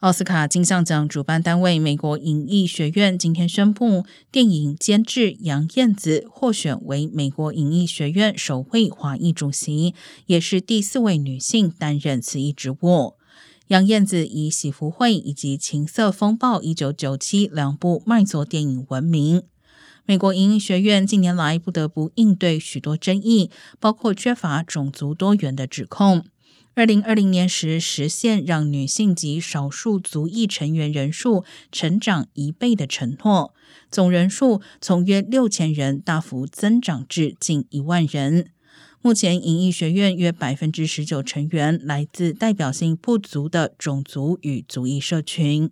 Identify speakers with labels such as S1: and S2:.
S1: 奥斯卡金像奖主办单位美国影艺学院今天宣布，电影监制杨燕子获选为美国影艺学院首位华裔主席，也是第四位女性担任此一职务。杨燕子以《喜福会》以及《情色风暴》一九九七两部卖座电影闻名。美国影艺学院近年来不得不应对许多争议，包括缺乏种族多元的指控。二零二零年时，实现让女性及少数族裔成员人数成长一倍的承诺，总人数从约六千人大幅增长至近一万人。目前，影艺学院约百分之十九成员来自代表性不足的种族与族裔社群。